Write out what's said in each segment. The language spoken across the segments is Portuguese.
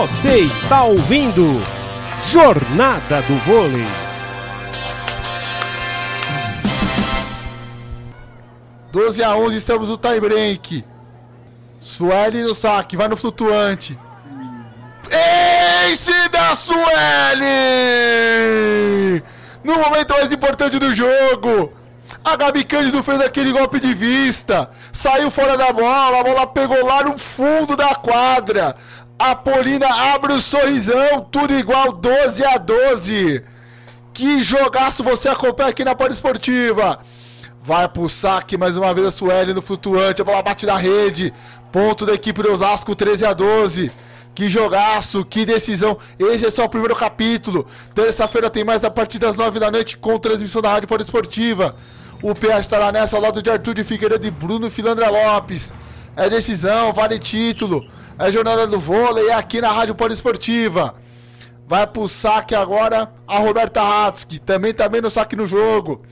Você está ouvindo Jornada do Vôlei. Doze a 11 estamos no tie break. Sueli no saque, vai no flutuante. Ace da Sueli! No momento mais importante do jogo. A Gabi Cândido fez aquele golpe de vista. Saiu fora da bola. A bola pegou lá no fundo da quadra. A Polina abre o sorrisão. Tudo igual 12 a 12. Que jogaço você acompanha aqui na Esportiva. Vai pro saque mais uma vez a Sueli no flutuante. A bola bate na rede. Ponto da equipe do Osasco 13 a 12. Que jogaço, que decisão. Esse é só o primeiro capítulo. Terça-feira tem mais da partir das 9 da noite com transmissão da Rádio Esportiva. O PA estará nessa ao lado de Arthur de Figueiredo e Bruno Filandra Lopes. É decisão, vale título. É jornada do vôlei, é aqui na Rádio Esportiva. Vai pro saque agora a Roberta Hatsky. Também tá bem no saque no jogo.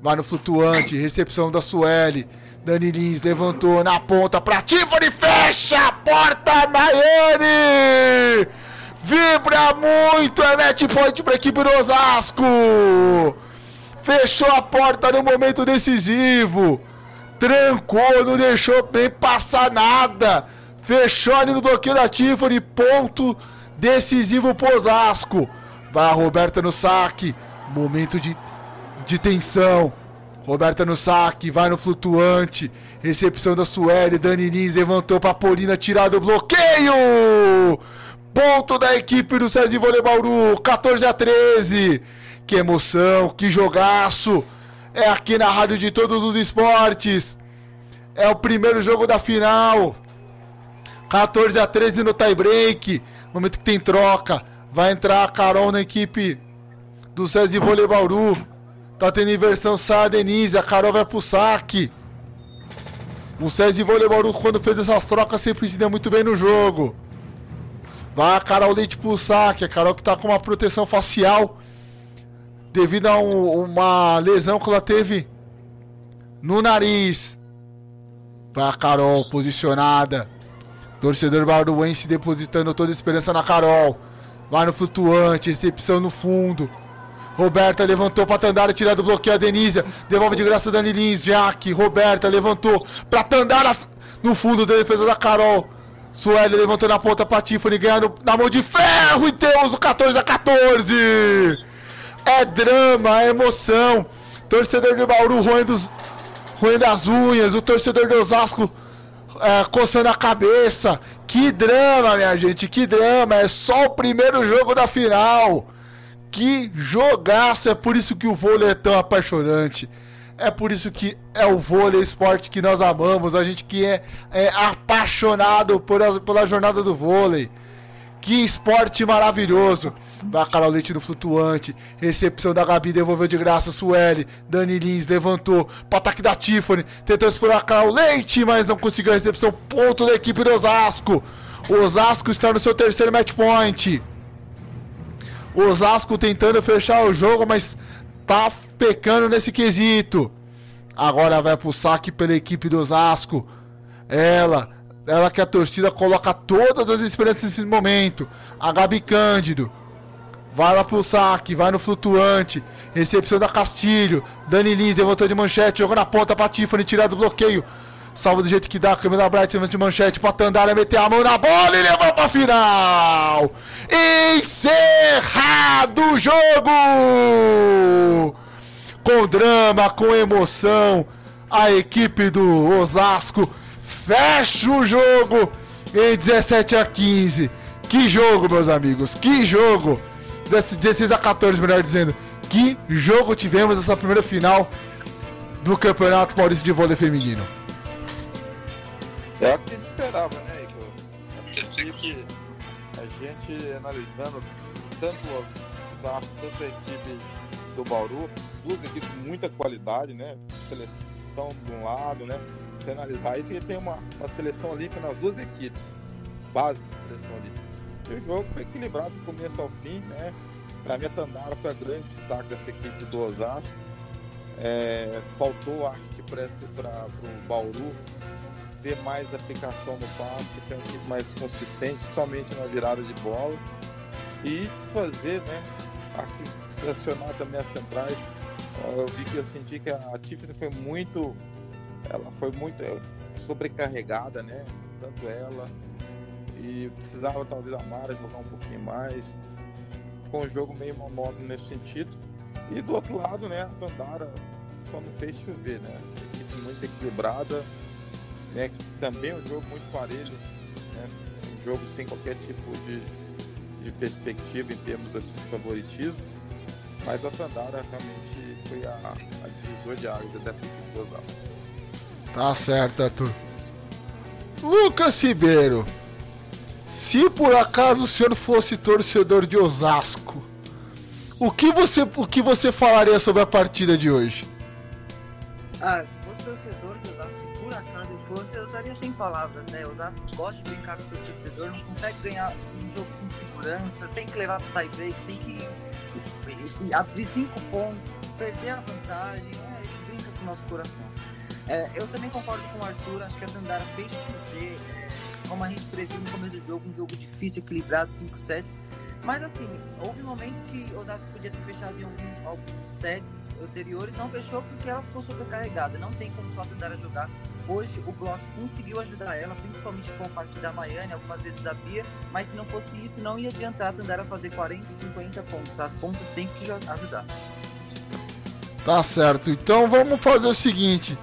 Vai no flutuante, recepção da Sueli. Dani Lins levantou na ponta pra Tiffany, fecha a porta, Maiane! Vibra muito, é match point pra equipe do Osasco! Fechou a porta no momento decisivo. Trancou, não deixou nem passar nada. Fechou ali no bloqueio da Tiffany, ponto decisivo pro Osasco. Vai a Roberta no saque, momento de, de tensão. Roberta no saque, vai no flutuante. Recepção da Sueli, Dani Lins levantou pra Polina tirar do bloqueio. Ponto da equipe do César Vôlei Bauru, 14 a 13. Que emoção, que jogaço. É aqui na Rádio de Todos os Esportes. É o primeiro jogo da final. 14 a 13 no tie break. Momento que tem troca. Vai entrar a Carol na equipe do César Vôlei Bauru. Tá tendo inversão, a Denise, a Carol vai pro saque. O César Voleibol, quando fez essas trocas, sempre se deu muito bem no jogo. Vai a Carol Leite pro saque, a Carol que tá com uma proteção facial devido a um, uma lesão que ela teve no nariz. Vai a Carol posicionada. Torcedor baruense depositando toda a esperança na Carol. Vai no flutuante, recepção no fundo. Roberta levantou para Tandara, tirar do bloqueio a Denise. Devolve de graça Dani Lins. Jack, Roberta levantou para Tandara no fundo da defesa da Carol. Sueli levantou na ponta para Tiffany, ganhando na mão de ferro. E temos o 14 a 14. É drama, é emoção. Torcedor de Bauru roendo, roendo as unhas. O torcedor de Osasco é, coçando a cabeça. Que drama, minha gente, que drama. É só o primeiro jogo da final. Que jogaço! É por isso que o vôlei é tão apaixonante. É por isso que é o vôlei esporte que nós amamos. A gente que é, é apaixonado por pela jornada do vôlei. Que esporte maravilhoso! Vai Carol Leite no flutuante. Recepção da Gabi, devolveu de graça. Sueli, Dani Lins levantou. Para ataque da Tiffany. Tentou explorar a Carol Leite, mas não conseguiu a recepção. Ponto da equipe do Osasco. Osasco está no seu terceiro match point. Osasco tentando fechar o jogo, mas tá pecando nesse quesito. Agora vai pro saque pela equipe do Osasco. Ela, ela que a torcida coloca todas as esperanças nesse momento. A Gabi Cândido. Vai lá pro saque, vai no flutuante. Recepção da Castilho. Dani Lins levantou de manchete, jogou na ponta pra Tiffany, tirar do bloqueio. Salva do jeito que dá, Camila Bright de manchete pra Tandara meter a mão na bola e levar pra final! Encerrado o jogo! Com drama, com emoção, a equipe do Osasco fecha o jogo em 17 a 15. Que jogo, meus amigos, que jogo! 16 a 14, melhor dizendo. Que jogo tivemos essa primeira final do Campeonato Paulista de Vôlei Feminino. É o que a gente esperava, né, Igor? A equipe, a gente analisando tanto o Zarco, tanto a equipe do Bauru, duas equipes de muita qualidade, né? Seleção de um lado, né? Se analisar isso, tem uma, uma seleção olímpica nas duas equipes, base de seleção olímpica. E o jogo foi equilibrado do começo ao fim, né? Para mim, a Tandara foi a grande destaque dessa equipe do Osasco. É, faltou, acho que, para o Bauru ter mais aplicação no passe, ser uma equipe mais consistente, somente na virada de bola e fazer, né, aqui, selecionar também as centrais. Eu vi que eu senti que a Tiffany foi muito, ela foi muito é, sobrecarregada, né, tanto ela e precisava talvez a Mara jogar um pouquinho mais. Ficou um jogo meio monótono nesse sentido. E do outro lado, né, a Bandara só não fez chover, né? Equipe muito equilibrada, né? Também um jogo muito parelho, né? Um jogo sem qualquer tipo de, de perspectiva em termos assim, de favoritismo. Mas a Tandara realmente foi a, a divisor de águas dessa equipe Osasco. Tá certo, Arthur. Lucas Ribeiro, se por acaso o senhor fosse torcedor de Osasco, o que você, o que você falaria sobre a partida de hoje? Ah, se fosse torcedor de Osasco, se por acaso eu fosse, eu estaria sem palavras, né? Osasco gosta de brincar com seu torcedor, não consegue ganhar um jogo com segurança, tem que levar pro tie break, tem que abrir cinco pontos, perder a vantagem, né? Ele brinca com o nosso coração. É, eu também concordo com o Arthur, acho que a Tandara fez chover, é, como a gente previu no começo do jogo, um jogo difícil, equilibrado, 5 sets. Mas assim, houve momentos que Osasco podia ter fechado em algum, alguns sets anteriores, não fechou porque ela ficou sobrecarregada. Não tem como só a Tandara jogar. Hoje o bloco conseguiu ajudar ela, principalmente com a parte da Maiane, algumas vezes a Bia, mas se não fosse isso, não ia adiantar Tandara fazer 40, 50 pontos. As pontas têm que ajudar. Tá certo. Então vamos fazer o seguinte.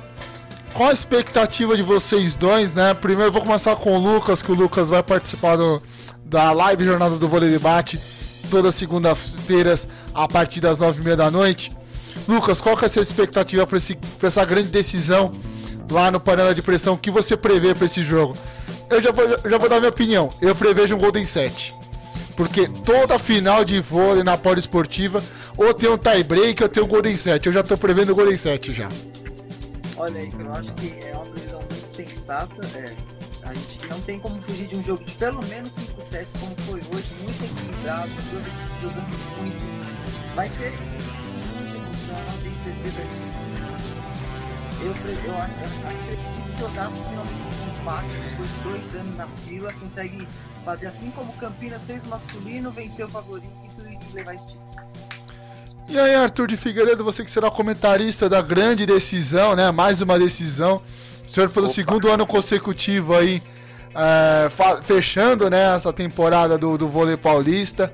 Qual a expectativa de vocês dois, né? Primeiro vou começar com o Lucas, que o Lucas vai participar do, da live Jornada do Vôlei Debate, todas segundas-feiras, a partir das nove e meia da noite. Lucas, qual que é a sua expectativa para essa grande decisão lá no panela de pressão? O que você prevê para esse jogo? Eu já vou, já vou dar minha opinião. Eu prevejo um Golden 7. Porque toda final de vôlei na pole esportiva, ou tem um tie break ou tem um Golden 7. Eu já estou prevendo o Golden 7 já. Olha eu acho que é uma previsão muito sensata. É, a gente não tem como fugir de um jogo de pelo menos 5 sets, como foi hoje, muito equilibrado, jogando muito. Vai ser muito emocionante, tenho certeza disso. Eu, eu, eu acredito que o Osasco finalmente empate, depois de dois anos na fila, consegue fazer assim como Campinas fez no masculino, vencer o favorito e levar esse título. E aí, Arthur de Figueiredo, você que será comentarista da grande decisão, né? Mais uma decisão. O senhor pelo Opa. segundo ano consecutivo aí, é, fechando né, essa temporada do, do vôlei paulista.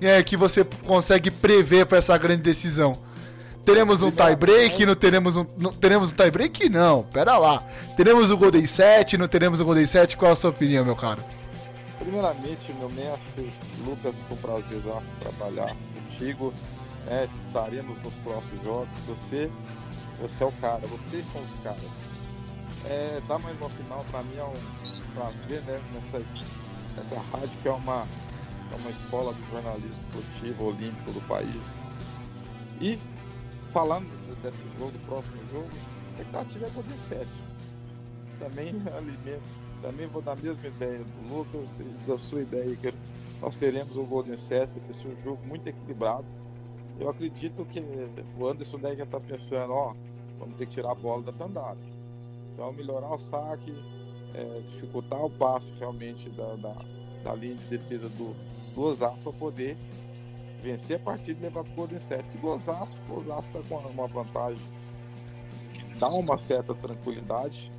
E é que você consegue prever para essa grande decisão. Teremos um tie break, não teremos um, não teremos um tie break? Não, pera lá. Teremos o Golden 7, não teremos o Golden 7? Qual a sua opinião, meu caro? Primeiramente, meu mestre, Lucas, foi um prazer trabalhar contigo né, estaremos nos próximos jogos. Você, você é o cara, vocês são os caras. É, mais uma final para mim é um prazer, né, nessa, nessa rádio que é uma, é uma escola de jornalismo esportivo olímpico do país. E falando desse jogo, do próximo jogo, a expectativa é poder 7. Também alimento, também vou dar a mesma ideia do Lucas e da sua ideia que nós teremos o Golden 7, porque esse é um jogo muito equilibrado eu acredito que o Anderson deve estar pensando, ó, vamos ter que tirar a bola da Tandara. Então melhorar o saque, é, dificultar o passe realmente da, da, da, linha de defesa do, do Osasco para poder vencer a partida e levar para o Golden 7 do Osasco. O Osasco está com uma vantagem, dá uma certa tranquilidade,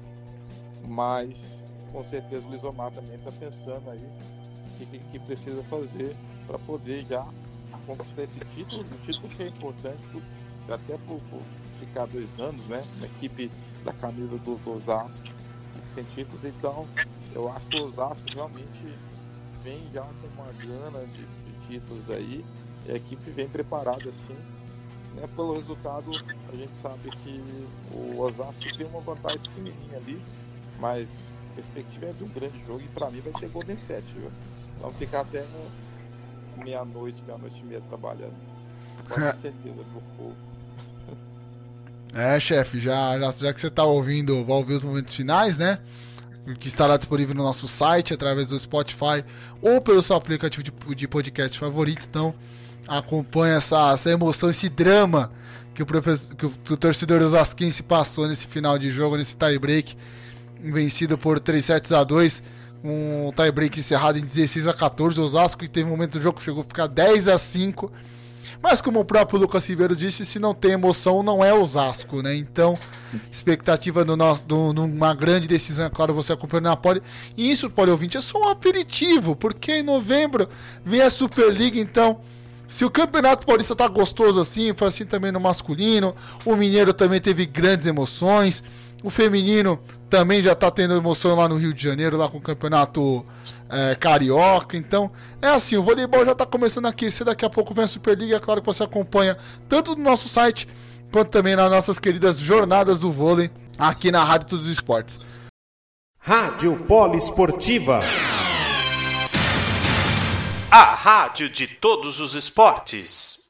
mas com certeza o Lisomar também está pensando aí o que, que precisa fazer para poder já conquistar esse título, um título que é importante até por, por, ficar dois anos, né, na equipe da camisa do, do Osasco, sem títulos, então eu acho que o Osasco realmente vem já com uma grana de, de títulos aí, e a equipe vem preparada assim, né, pelo resultado a gente sabe que o Osasco tem uma vantagem pequenininha ali, mas a perspectiva é de um grande jogo e para mim vai ter Golden 7, viu? Vamos ficar até meia-noite, meia-noite e meia trabalhando. Com certeza, meu povo. É, chefe, já, já, já, que você está ouvindo, vai ouvir os momentos finais, né? Que estará disponível no nosso site, através do Spotify ou pelo seu aplicativo de, de podcast favorito. Então, acompanha essa, essa emoção, esse drama que o, professor, que o, o torcedor Osasquense passou nesse final de jogo, nesse tie break. vencido por 3 sets a 2 um tie-break encerrado em 16 a 14. O Osasco que teve um momento do jogo que chegou a ficar 10 a 5. Mas como o próprio Lucas Ribeiro disse, se não tem emoção, não é Osasco, né? Então, expectativa do nosso, do, numa grande decisão, é claro, você acompanhando na Poli. E isso, Poli ouvinte, é só um aperitivo, porque em novembro vem a Superliga, então. Se o Campeonato Paulista tá gostoso assim, foi assim também no masculino. O Mineiro também teve grandes emoções. O feminino também já tá tendo emoção lá no Rio de Janeiro, lá com o Campeonato é, Carioca. Então, é assim, o voleibol já tá começando a aquecer. Daqui a pouco vem a Superliga. É claro que você acompanha tanto no nosso site quanto também nas nossas queridas jornadas do vôlei aqui na Rádio dos Esportes. Rádio Poliesportiva. A rádio de todos os esportes.